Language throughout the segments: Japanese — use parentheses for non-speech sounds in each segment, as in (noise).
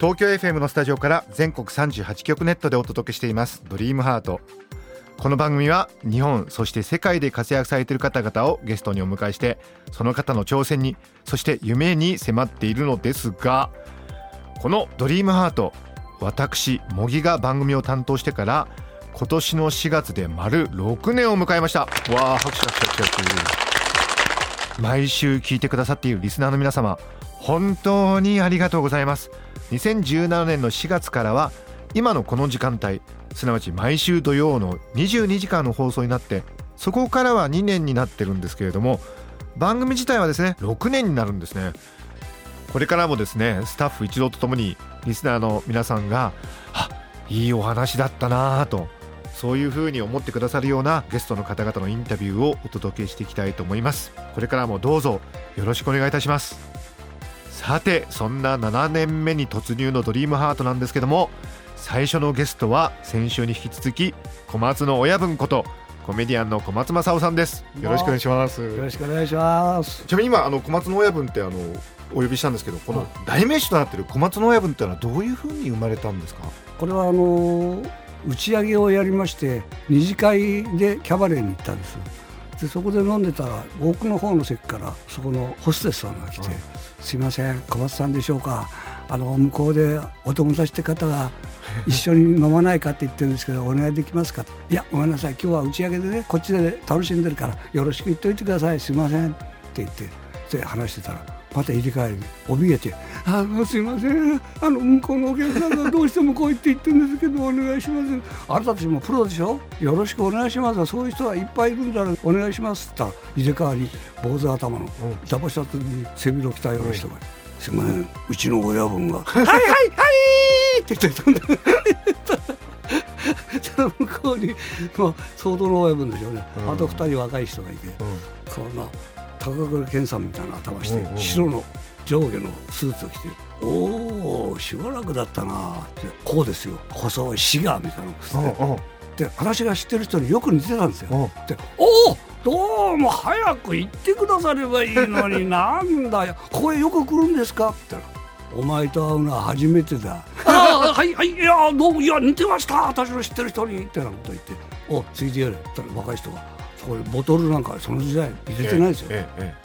東京 FM のスタジオから全国38局ネットでお届けしています。ドリームハート。この番組は日本そして世界で活躍されている方々をゲストにお迎えしてその方の挑戦にそして夢に迫っているのですがこのドリームハート私茂木が番組を担当してから今年の4月で丸6年を迎えました。わあ拍手拍手拍手拍手。毎週聞いてくださっているリスナーの皆様本当にありがとうございます2017年の4月からは今のこの時間帯すなわち毎週土曜の22時間の放送になってそこからは2年になってるんですけれども番組自体はですね6年になるんですね。これからもですねスタッフ一同とともにリスナーの皆さんがあいいお話だったなぁとそういうふうに思ってくださるようなゲストの方々のインタビューをお届けしていきたいと思います。これからもどうぞよろしくお願いいたします。さてそんな7年目に突入のドリームハートなんですけども最初のゲストは先週に引き続き小松の親分ことコメディアンの小松正夫さんですよろしくお願いしますよろしくお願いします。ちなみに今あの小松の親分ってあのお呼びしたんですけどこの代名詞となっている小松の親分っていうのはどういうふうに生まれたんですか？これはあの打ち上げをやりまして二次会でキャバレーに行ったんです。でそこで飲んでたら奥の方の席からそこのホステスさんが来て「すいません小松さんでしょうか。あの向こうでお友達って方が一緒に飲まないかって言ってるんですけどお願いできますか?」いやごめんなさい。今日は打ち上げでねこっちで楽しんでるからよろしく言っておいてください。すいません」って言ってで話してたらまた入れ替えに怯えて「あのすいません。あの向こうのお客さんがどうしてもこう言って言ってるんですけどお願いします。あなたたちもプロでしょ？よろしくお願いします。そういう人はいっぱいいるんだからお願いします」って言ったら入れ替わり坊主頭のダボシャツに背広着たような人が「すいません。うちの親分が」「はい。はいはい!」って言ってたんだその向こうに、まあ、相当の親分でしょうね、うん。あと二人若い人がいて、こん。な高倉健さんみたいな頭して、うんうんうん。白の上下のスーツを着て「おおしばらくだったな」ってこうですよ細いシガーみたいなのを着てで私が知ってる人によく似てたんですよ。うん。で「おおどうも早く行ってくださればいいのに (laughs) なんだよここへよく来るんですか?」って言ったら「お前と会うのは初めてだ」(laughs) ああはいはいいやどうもいや似てました私の知ってる人に」ってなこと言って「おついてやれ」って言ったら若い人がそこにボトルなんかその時代入れてないですよ。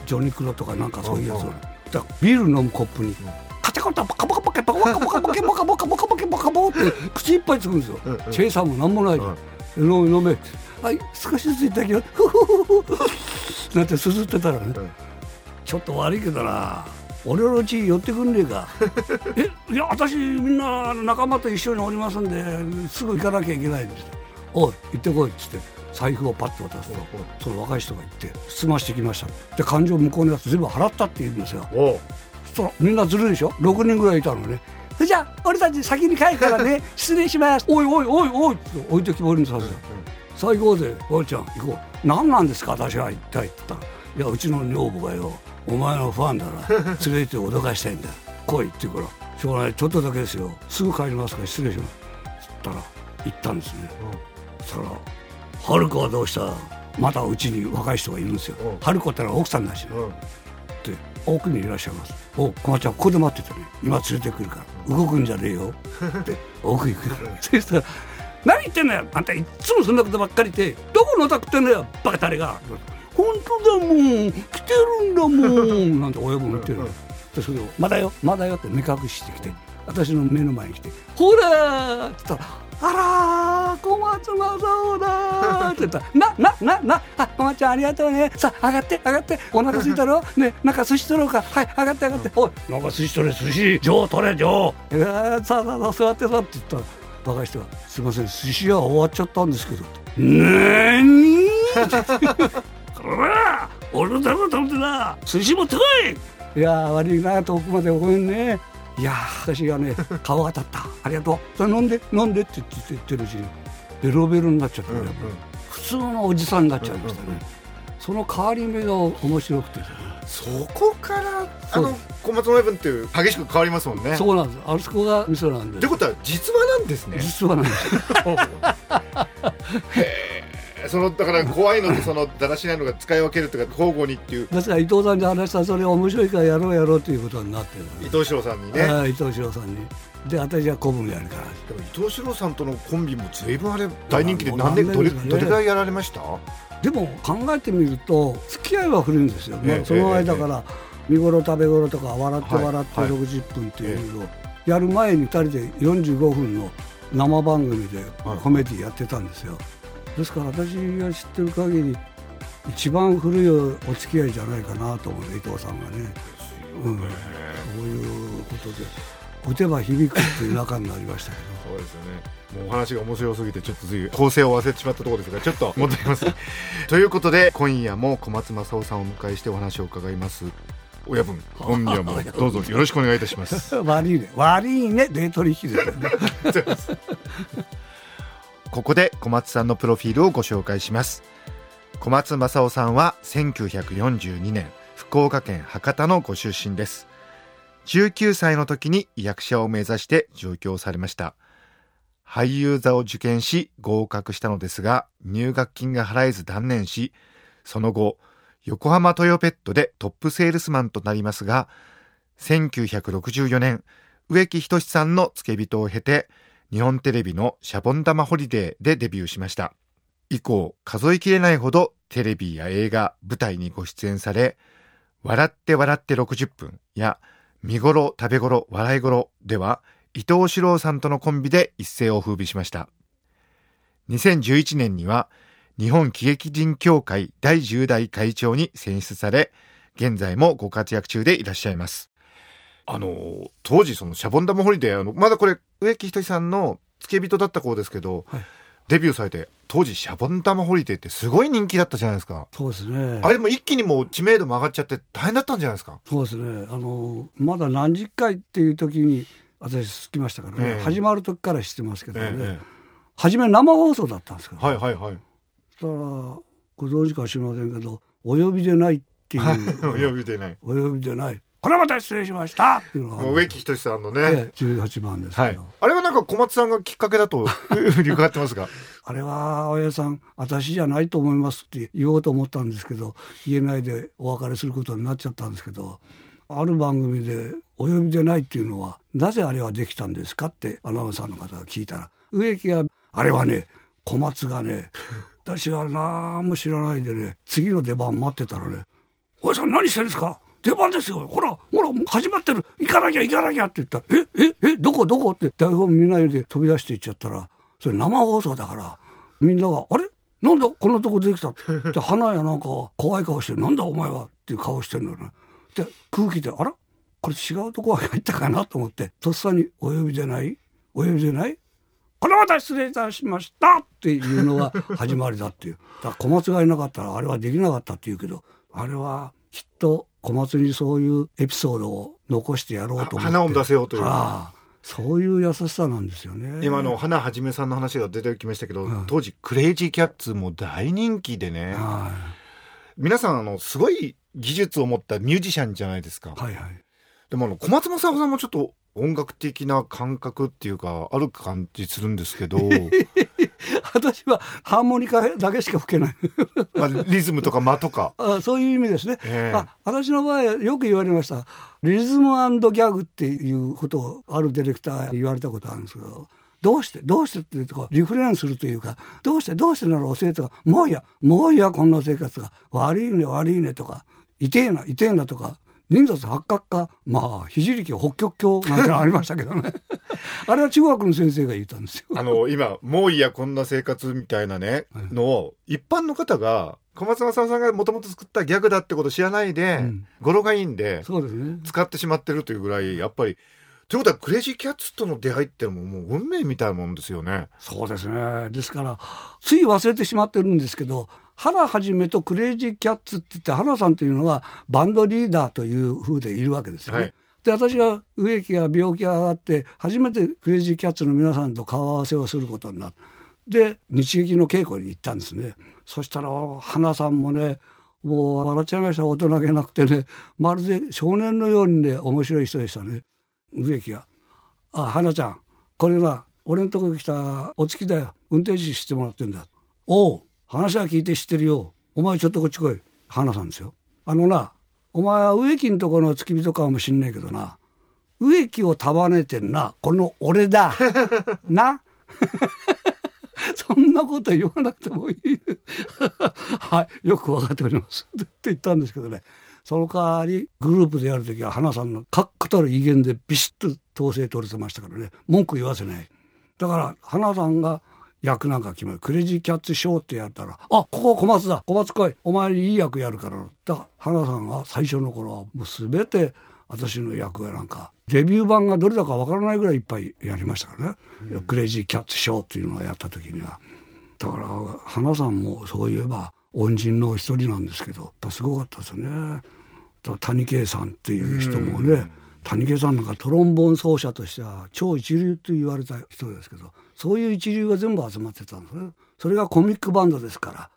ジョニクロとかなんかそういうやつ。だからビール飲むコップにカチャカチャバカバカバカバカバカバカバカバカバカバカバカバカバカって口いっぱいつくんですよチェイサーもなんもないでうん飲め飲めはい少しずついただきますふふふふふなんてすすってたらねうんちょっと悪いけどな俺の家寄ってくんねえかえいや私みんな仲間と一緒におりますんですぐ行かなきゃいけないんですおい行ってこいっつって財布をパッと渡すとその若い人が行って済ましてきました。で感情向こうのやつ全部払ったって言うんですよ。そみんなずるいでしょ？6人ぐらいいたのね。それじゃあ俺たち先に帰るからね。(laughs) 失礼します。おいおいおいおい。って置いてきぼりにさせて最後で「おいちゃん行こう。何なんですか？私は一体」って言ったら「いやうちの女房がよお前のファンだから連れて脅かしたいんだ。(laughs) 来い」って言うから「しょうがない。ちょっとだけですよ。すぐ帰りますから失礼します」っったら行ったんですね。そしたら「春子はどうした?」またうちに若い人がいるんですよ。うん。春子ってのは奥さんだしねうん。って奥にいらっしゃいます「お小松ちゃんここで待っててね今連れてくるから。動くんじゃねえよ」(laughs) って奥行くそしたら「何言ってんのよ。あんたいっつもそんなことばっかりで。どこのお宅ってんのよ。バカタレが」本当だもん。来てるんだもん」(laughs) なんて親分言ってるの。でそれを「まだよまだよ」って目隠ししてきて私の目の前に来て「ほら!」って言ったら「あらー小松正夫だ!」って言った。ら「なななな。あ小松ちゃんありがとうね。さあ上がって上がって。お腹空いたろ？(laughs) ねなんか寿司取ろうか。はい上がって上がって。おいなんか寿司取れ寿司。上取れ上。いやーさあさあさあ座ってさって。言ったら若い人が「すいません寿司屋終わっちゃったんですけど」なーに (laughs) (laughs) こら俺のためのためでな。寿司持ってこい。いやー悪いな遠くまでごめんねいやー私がね (laughs) 顔が立った。ありがとう。それ飲んで飲んでって言ってるうちにベロベロになっちゃって、うんうん。普通のおじさんになっちゃいましたね、うんうんうん。その変わり目が面白くて。そこからあの小松の部分っていう激しく変わりますもんね。そうなんです。あそこが味噌なんでってことは実話なんですね。実はなんです (laughs) そのだから怖いのとそのだらしないのが使い分けるとか交互にっていう。ですから伊藤さんに話したらそれ面白いからやろうやろうということになってる。伊藤四郎さんにね。はい伊藤四郎さんに。で私は古文やるから。でも伊藤四郎さんとのコンビも随分あれ大人気で何年どれどれぐらいやられました？でも考えてみると付き合いは古いんですよ、ええその間から見頃食べ頃とか笑ってはい笑ってはい60分っていうのをやる前に2人で45分の生番組ではい。コメディやってたんですよですから私が知ってる限り一番古いお付き合いじゃないかなと思う伊藤さんがね、うん、そういうことで打てば響くっていう仲になりましたけど。そうですよね。もうお話が面白すぎてちょっとつい構成を忘れてしまったところですがちょっと戻ります。(laughs) ということで今夜も小松正夫さんをお迎えしてお話を伺います。親分今夜も (laughs) どうぞよろしくお願いいたします。(laughs) 悪いね。悪いね。デート引きですよねここで小松さんのプロフィールをご紹介します。小松正夫さんは1942年福岡県博多のご出身です。19歳の時に役者を目指して上京されました。俳優座を受験し合格したのですが入学金が払えず断念しその後横浜トヨペットでトップセールスマンとなりますが1964年植木仁さんの付け人を経て日本テレビのシャボン玉ホリデーでデビューしました。以降数えきれないほどテレビや映画舞台にご出演され笑って笑って60分や見頃食べ頃笑い頃では伊東四朗さんとのコンビで一世を風靡しました。2011年には日本喜劇人協会第10代会長に選出され現在もご活躍中でいらっしゃいます。あの当時そのシャボン玉ホリデーあのまだこれ植木等さんの付け人だった頃ですけど、はい。デビューされて当時シャボン玉ホリデーってすごい人気だったじゃないですか。そうですね。あれも一気にもう知名度も上がっちゃって大変だったんじゃないですか？そうですね。あのまだ何十回っていう時に私好きましたからね、ええ。始まる時から知ってますけどね、ええ初め生放送だったんですけど、はいはいはい。そしたらご存知か知りませんけど「お呼びでない」っていう。(laughs) お呼びでない。お呼びでないこれまた失礼しました。っていうのが植木仁さんのね、ええ18番ですはい。けど、あれはなんか小松さんがきっかけだと (laughs) いうふうに伺ってますが。あれは親さん私じゃないと思いますって言おうと思ったんですけど言えないでお別れすることになっちゃったんですけどある番組で「お呼びでない」っていうのはなぜあれはできたんですかってアナウンサーの方が聞いたら植木が「あれはね小松がね (laughs) 私は何も知らないでね次の出番待ってたらね「おやさん何してるんですか？出番ですよ。ほらほら始まってる。行かなきゃ行かなきゃ」って言ったら「えええどこどこ?」って台本見ないで飛び出していっちゃったらそれ生放送だからみんなが「あれ？なんだ？こんなとこできた」で花やなんか怖い顔して「なんだ？お前は」っていう顔してるのよね。で空気で「あら？これ違うとこ入ったかな?」と思ってとっさに「お呼びでない？お呼びでない？これまた失礼いたしました！っていうのが始まりだっていう。だから小松がいなかったらあれはできなかったっていうけど、あれはきっと小松にそういうエピソードを残してやろうと思って。花を出せようというああそういう優しさなんですよね。今の花はじめさんの話が出てきましたけど、うん当時クレイジーキャッツも大人気でねは皆さんあのすごい技術を持ったミュージシャンじゃないですか、いはいはい。でもあの小松正夫さんもちょっと音楽的な感覚っていうかある感じするんですけど (laughs) (laughs) 私はハーモニカだけしか吹けない。(laughs) まあリズムとか間とか、(laughs) あそういう意味ですね。ええ。あ私の場合はよく言われました。リズムギャグっていうことをあるディレクターに言われたことあるんですけどどうしてどうしてっていうとこうリフレインするというかどうしてどうしてなら教えてとかもういいやもういいやこんな生活が。悪いね悪いねとか痛えな痛えなとか人雑八角かまあひじりき北極鏡なんてのありましたけどね (laughs) あれは中学の先生が言ったんですよ。あの今もういいやこんな生活みたいなね、はいのを一般の方が小松正夫さんがもともと作ったギャグだってことを知らないで、うん語呂がいいんでそうですね使ってしまってるというぐらいやっぱりということはクレイジーキャッツとの出会いってのももう運命みたいなもんですよね。そうですね。ですから、つい忘れてしまってるんですけど、原はじめとクレイジーキャッツって言って、原さんというのはバンドリーダーという風でいるわけですよね。はい。で私が植木が病気が上がって初めてクレイジーキャッツの皆さんと顔合わせをすることになってで日劇の稽古に行ったんですね。そしたら花さんもねもう笑っちゃいました。大人げなくてねまるで少年のようにね面白い人でしたね。植木が「あ花ちゃんこれは俺のとこに来たお月だよ。運転手してもらってんだ」「おう話は聞いて知ってるよ。お前ちょっとこっち来い」花さんですよ。あのなお前は植木のとこの付き人かもしんないけどな。植木を束ねてんな。この俺だ。(laughs) な？(laughs) そんなこと言わなくてもいい。(laughs) はい。よく分かっております。って言ったんですけどね。その代わりグループでやる時は花さんの確固たる威厳でビシッと統制取れてましたからね。文句言わせない。だから花さんが役なんか決まる。クレイジーキャッツショーってやったら「あここ小松だ。小松来いお前にいい役やるから」だから花さんが最初の頃はもう全て私の役やなんかデビュー版がどれだかわからないぐらいいっぱいやりましたからね、うん、クレイジーキャッツショーっていうのをやった時には。だから花さんもそういえば恩人の一人なんですけどすごかったですね。谷圭さんっていう人もね、うん。谷毛さんなんかトロンボーン奏者としては超一流と言われた人ですけどそういう一流が全部集まってたんですね。それがコミックバンドですから。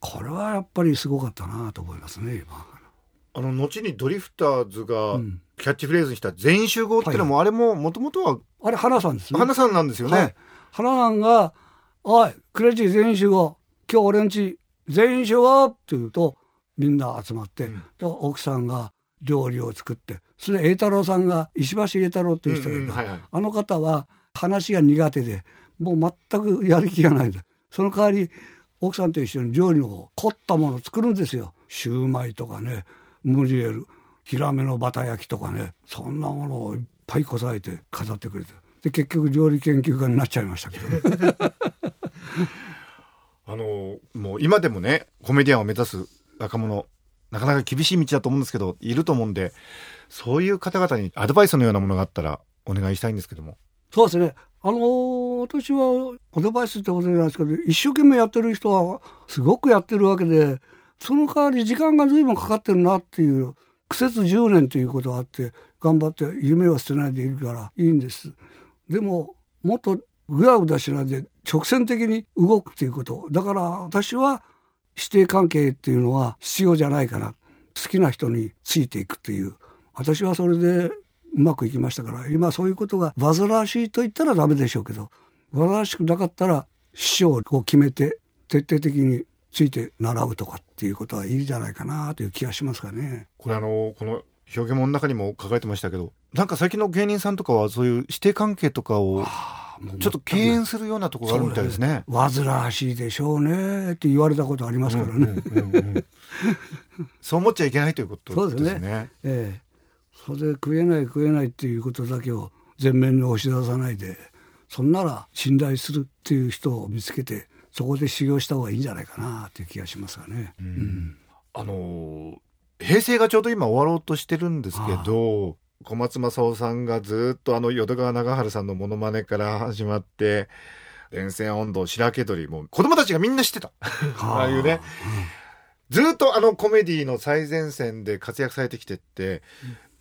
これはやっぱりすごかったなと思いますね今。あの後にドリフターズがキャッチフレーズにした全員集合っていうのも、あれももともとはあれ花さんですね。花さんなんですよね、はい、花さんが「おいクレジー全員集合今日俺んち全員集合!」って言うとみんな集まって、うん、奥さんが料理を作ってそれ栄太郎さんが石橋栄太郎っていう人がいる、うんはいはい、あの方は話が苦手でもう全くやる気がないでその代わり奥さんと一緒に料理の凝ったものを作るんですよ。シューマイとかねムリエルヒラメのバタ焼きとかねそんなものをいっぱいこさえて飾ってくれて。で結局料理研究家になっちゃいましたけど、ね、(laughs) あのもう今でもねコメディアンを目指す若者なかなか厳しい道だと思うんですけどいると思うんでそういう方々にアドバイスのようなものがあったらお願いしたいんですけども。そうですね。あのー、私はアドバイスってことじゃないですけど一生懸命やってる人はすごくやってるわけでその代わり時間が随分かかってるなっていう苦節10年ということがあって頑張って夢を捨てないでいるからいいんです。でももっとぐだぐだしないで直線的に動くということ。だから私は師弟関係っていうのは必要じゃないから好きな人についていくっていう。私はそれでうまくいきましたから今そういうことが煩わしいと言ったらダメでしょうけど。煩わしくなかったら師匠を決めて徹底的について習うとかっていうことはいいんじゃないかなという気がしますかね。これあのこの表現物の中にも書かれてましたけどなんか最近の芸人さんとかはそういう師弟関係とかをちょっと敬遠するようなところがあるみたいですね。煩わしいでしょうねって言われたことありますからね。そう思っちゃいけないということですね。そうですね。ええそれで食えない食えないっていうことだけを前面に押し出さないでそんなら信頼するっていう人を見つけてそこで修行した方がいいんじゃないかなっていう気がしますがね。うん、あの平成がちょうど今終わろうとしてるんですけど小松政夫さんがずっとあの淀川長春さんのものまねから始まって電線温度白毛鳥も子供たちがみんな知ってた。(laughs) ああ。いうね、ずっとあのコメディの最前線で活躍されてきてって、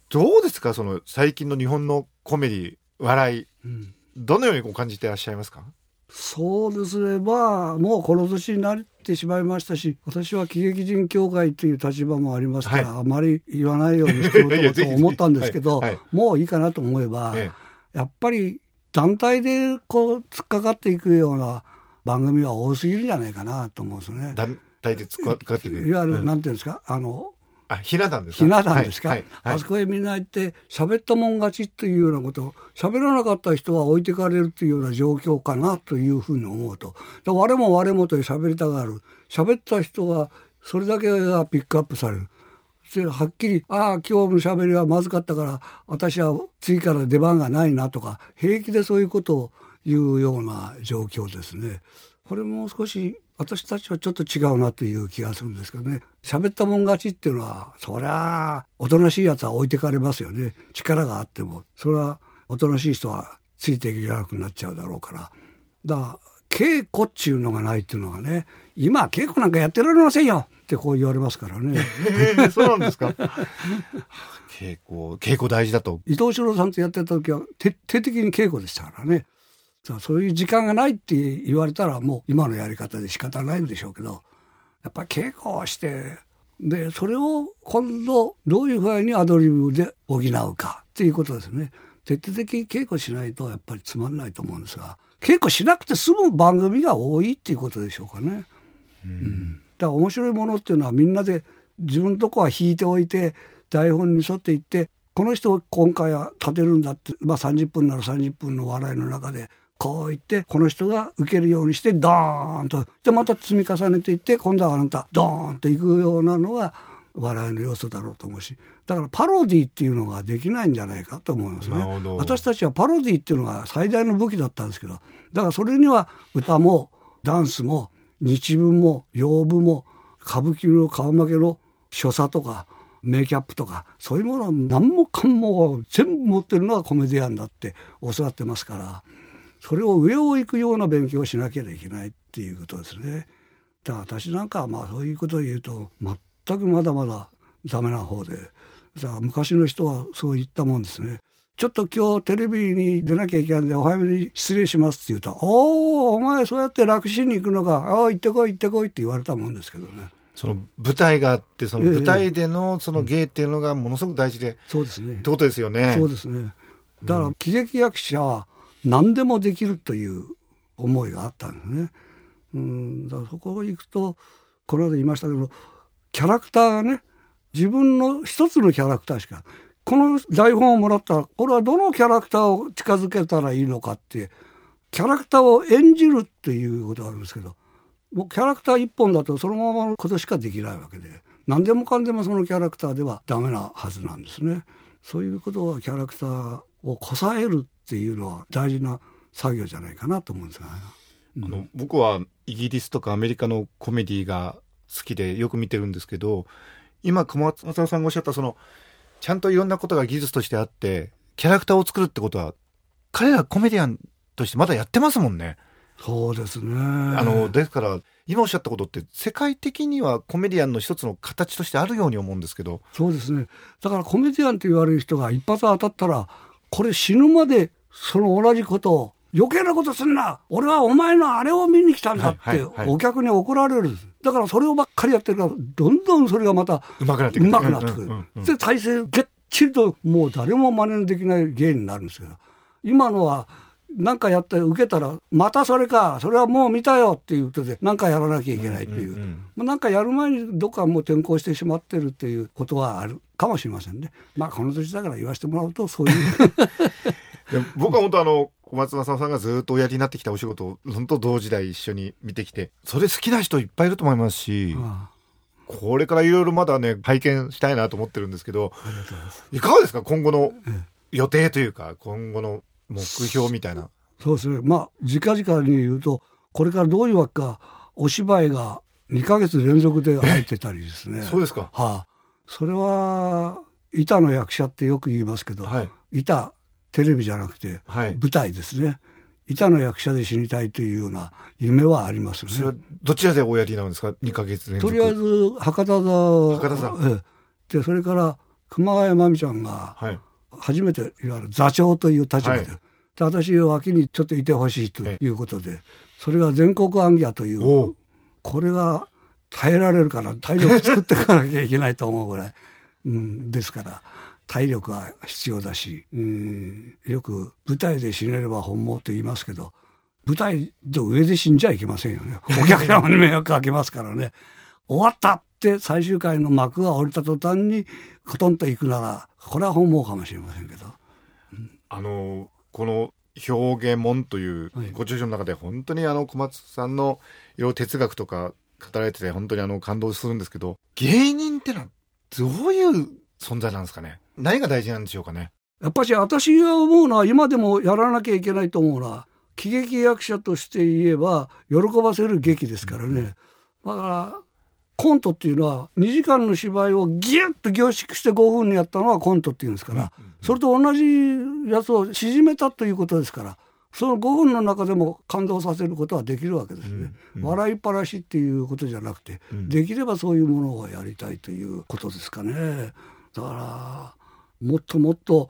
どうですか？その最近の日本のコメディ笑い、うん、どのように感じていらっしゃいますか？そうですね。まあもうこの年になってしまいましたし私は喜劇人協会という立場もありますから、はい、あまり言わないようにしようと思ったんですけどはい、もういいかなと思えば、ええ、やっぱり団体でこう突っかかっていくような番組は多すぎるんじゃないかなと思うんですね。団体で突っかかっていくいわゆる、なんていうんですか？あのあひな壇ですか？ひな壇ですか、あそこへみんな行って喋ったもん勝ちっていうようなこと喋らなかった人は置いてかれるっていうような状況かなというふうに思うと。我も我もと喋りたがる。喋った人はそれだけがピックアップされる。はっきり「ああ今日の喋りはまずかったから私は次から出番がないな」とか平気でそういうことを言うような状況ですね。これも少し私たちはちょっと違うなという気がするんですけどね。喋ったもん勝ちっていうのはそりゃあおとなしいやつは置いてかれますよね。力があっても。それはおとなしい人はついていけなくなっちゃうだろうから。だから稽古っちゅうのがないっていうのがね今稽古なんかやってられませんよ。ってこう言われますからね。えーそうなんですか。(laughs) 稽古稽古大事だと。伊藤四郎さんとやってた時は徹底的に稽古でしたからね。そういう時間がないって言われたらもう今のやり方で仕方ないんでしょうけどやっぱり稽古をしてでそれを今度どういうふうにアドリブで補うかっていうことですね徹底的に稽古しないとやっぱりつまんないと思うんですが稽古しなくて済む番組が多いっていうことでしょうかね。うん、だから面白いものっていうのはみんなで自分のとこは引いておいて台本に沿っていってこの人を今回は立てるんだって、まあ、30分なら30分の笑いの中でこう言ってこの人が受けるようにしてドーンと。でまた積み重ねていって今度はあなたドーンといくようなのが笑いの要素だろうと思うしだからパロディっていうのができないんじゃないかと思いますね。私たちはパロディっていうのが最大の武器だったんですけどだからそれには歌もダンスも日文も洋舞も歌舞伎の顔負けの所作とかメイキャップとかそういうものは何もかも全部持ってるのはコメディアンだって教わってますからそれを上を行くような勉強をしなきゃいけないっていうことですね。だから私なんかはまあそういうことを言うと全くまだまだダメな方で。だから昔の人はそう言ったもんですね。ちょっと今日テレビに出なきゃいけないんでお早めに失礼しますって言うと「おおお前そうやって楽しに行くのか。ああ行ってこい行ってこい」って言われたもんですけどね。その舞台があってそのええ。舞台でのその芸っていうのがものすごく大事で、そうですね。ってことですよね。そうですね。だから喜劇役者は何でもできるという思いがあったんですね。うん。だからそこ行くとこの間言いましたけどキャラクターがね自分の一つのキャラクターしかこの台本をもらったらこれはどのキャラクターを近づけたらいいのかってキャラクターを演じるっていうことがあるんですけどもうキャラクター一本だとそのままのことしかできないわけで何でもかんでもそのキャラクターではダメなはずなんですね。そういうことはキャラクターをこさえるっていうのは大事な作業じゃないかなと思うんですが、ね、あの僕はイギリスとかアメリカのコメディが好きでよく見てるんですけど今小松松尾さんがおっしゃったそのちゃんといろんなことが技術としてあってキャラクターを作るってことは彼らコメディアンとしてまだやってますもんね。そうですね。あのですから今おっしゃったことって世界的にはコメディアンの一つの形としてあるように思うんですけどそうですね。だからコメディアンって言われる人が一発当たったらこれ死ぬまでその同じことを余計なことすんな俺はお前のあれを見に来たんだってはいはいはいお客に怒られる、だからそれをばっかりやってるからどんどんそれがまた上手くなってくる。うまくなってくる、うんうんうん。で体勢げっちりともう誰も真似できない芸になるんですけど今のは何かやって受けたらまたそれかそれはもう見たよっていうことで何かやらなきゃいけないっていう,、うんうんうなんかやる前にどっかもう転校してしまってるっていうことはあるかもしれませんね。まあこの年だから言わせてもらうとそういう。で (laughs) 僕は本当あの小松政夫さんがずっとおやりになってきたお仕事を本当同時代一緒に見てきてそれ好きな人いっぱいいると思いますし、あこれからいろいろまだね拝見したいなと思ってるんですけどいかがですか？今後の予定というか今後の目標みたいな。そうですね。まあ直々に言うとこれからどういうわけかお芝居が2ヶ月連続で入ってたりですね。そうですか。はあ、それは板の役者ってよく言いますけど、はい。板テレビじゃなくてはい。舞台ですね。板の役者で死にたいというような夢はありますそれはね。どちらでおやりなんですか？2ヶ月連続。とりあえず博多座。博多座。ええ。でそれから熊谷真美ちゃんがはい。初めていわゆる座長という立場で,、はい。で私脇にちょっといてほしいということで、それが全国暗記という。これが耐えられるから体力作っていかなきゃいけないと思うぐらい、うん、ですから体力は必要だし、うん、よく舞台で死ねれば本望と言いますけど舞台の上で死んじゃいけませんよね。お客様に迷惑かけますからね。(laughs) 終わったって最終回の幕が降りた途端にコトンと行くならこれは本望かもしれませんけど。あのこの表現門というはい。ご著書の中で本当にあの小松さんのいろいろ哲学とか語られてて本当にあの感動するんですけど芸人ってのはどういう存在なんですかね？何が大事なんでしょうかね？やっぱし私が思うのは今でもやらなきゃいけないと思うのは喜劇役者として言えば喜ばせる劇ですからね。だからコントっていうのは2時間の芝居をギュッと凝縮して5分にやったのはコントっていうんですから、それと同じやつを縮めたということですからその5分の中でも感動させることはできるわけですね、うんうん。笑いっぱなしっていうことじゃなくて、うん。できればそういうものをやりたいということですかねだからもっともっと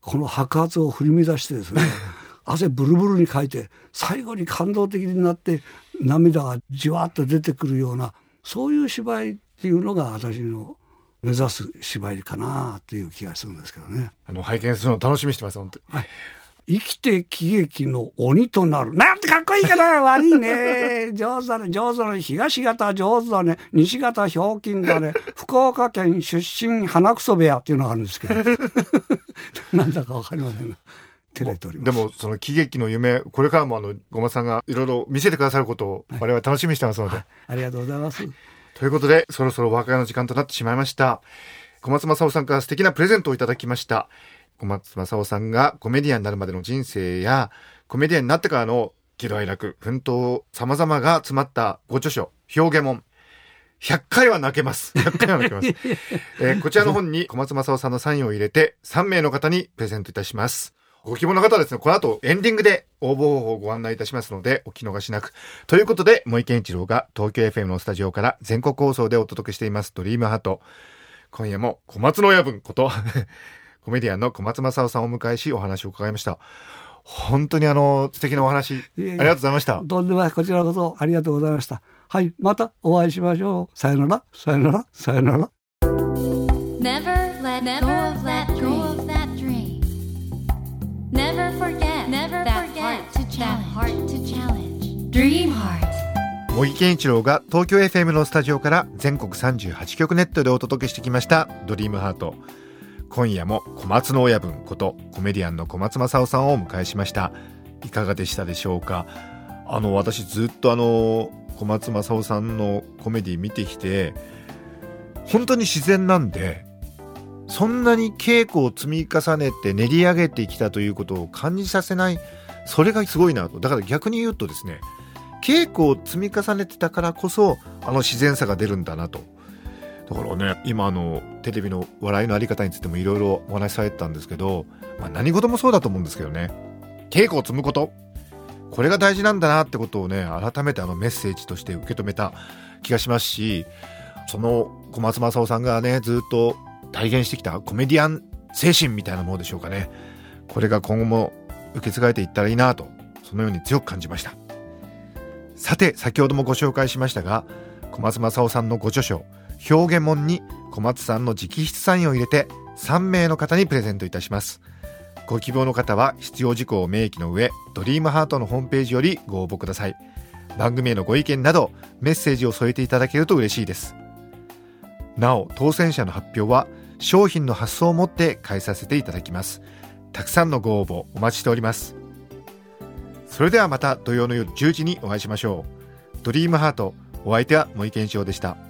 この白髪を振り乱してですね (laughs) 汗ブルブルにかいて最後に感動的になって涙がじわっと出てくるようなそういう芝居っていうのが私の目指す芝居かなっていう気がするんですけどね。あの拝見するの楽しみにしてます本当に生きて喜劇の鬼となる。なんてかっこいいかな悪いね。上手だね、上手だね。東方上手だね。西方ひょうきんだね。福岡県出身花くそ部屋っていうのがあるんですけど。(laughs) なんだかわかりませんが。照れております。でもその喜劇の夢これからもあのごまさんがいろいろ見せてくださることを我々楽しみにしてますので、ありがとうございます。ということでそろそろお別れの時間となってしまいました小松正夫さんから素敵なプレゼントをいただきました小松正夫さんがコメディアンになるまでの人生やコメディアンになってからの喜怒哀楽奮闘様々が詰まったご著書表現門100回は泣けます。(laughs) 100回は泣けます。えーこちらの本に小松正夫さんのサインを入れて3名の方にプレゼントいたします。ご希望の方はですね、この後エンディングで応募方法をご案内いたしますので、お聞き逃しなく。ということで、森健一郎が東京 FM のスタジオから全国放送でお届けしています、ドリームハート。今夜も小松の親分こと、コメディアンの小松正夫さんをお迎えし、お話を伺いました。本当にあの、素敵なお話、あいえいえりがとうございました。とんでもない。こちらこそありがとうございました。はい。またお会いしましょう。さよなら、さよなら、さよなら。Never let go of that dream. Never forget Never that forget heart to that challenge. heart to challenge. Dream Heart. 茂木健一郎が東京 FM のスタジオから全国38局ネットでお届けしてきました「ドリームハート今夜も小松の親分ことコメディアンの小松正夫さんをお迎えしました。いかがでしたでしょうか？あの私ずっとあの小松正夫さんのコメディ見てきて本当に自然なんでそんなに稽古を積み重ねて練り上げてきたということを感じさせないそれがすごいなと。だから逆に言うとですね稽古を積み重ねてたからこそあの自然さが出るんだなと。だからね今のテレビの笑いのあり方についてもいろいろお話しされてたんですけど、まあ、何事もそうだと思うんですけどね。稽古を積むこと。これが大事なんだなってことをね改めてあのメッセージとして受け止めた気がしますしその小松政夫さんがねずっと体現してきたコメディアン精神みたいなものでしょうかね。これが今後も受け継がれていったらいいなとそのように強く感じました。さて先ほどもご紹介しましたが小松政夫さんのご著書「表現門」に小松さんの直筆サインを入れて3名の方にプレゼントいたします。ご希望の方は必要事項を明記の上ドリームハートのホームページよりご応募ください。番組へのご意見などメッセージを添えていただけると嬉しいです。なお当選者の発表は商品の発送をもって返させていただきます。たくさんのご応募お待ちしております。それではまた土曜の夜10時にお会いしましょう。ドリームハートお相手は森健一郎でした。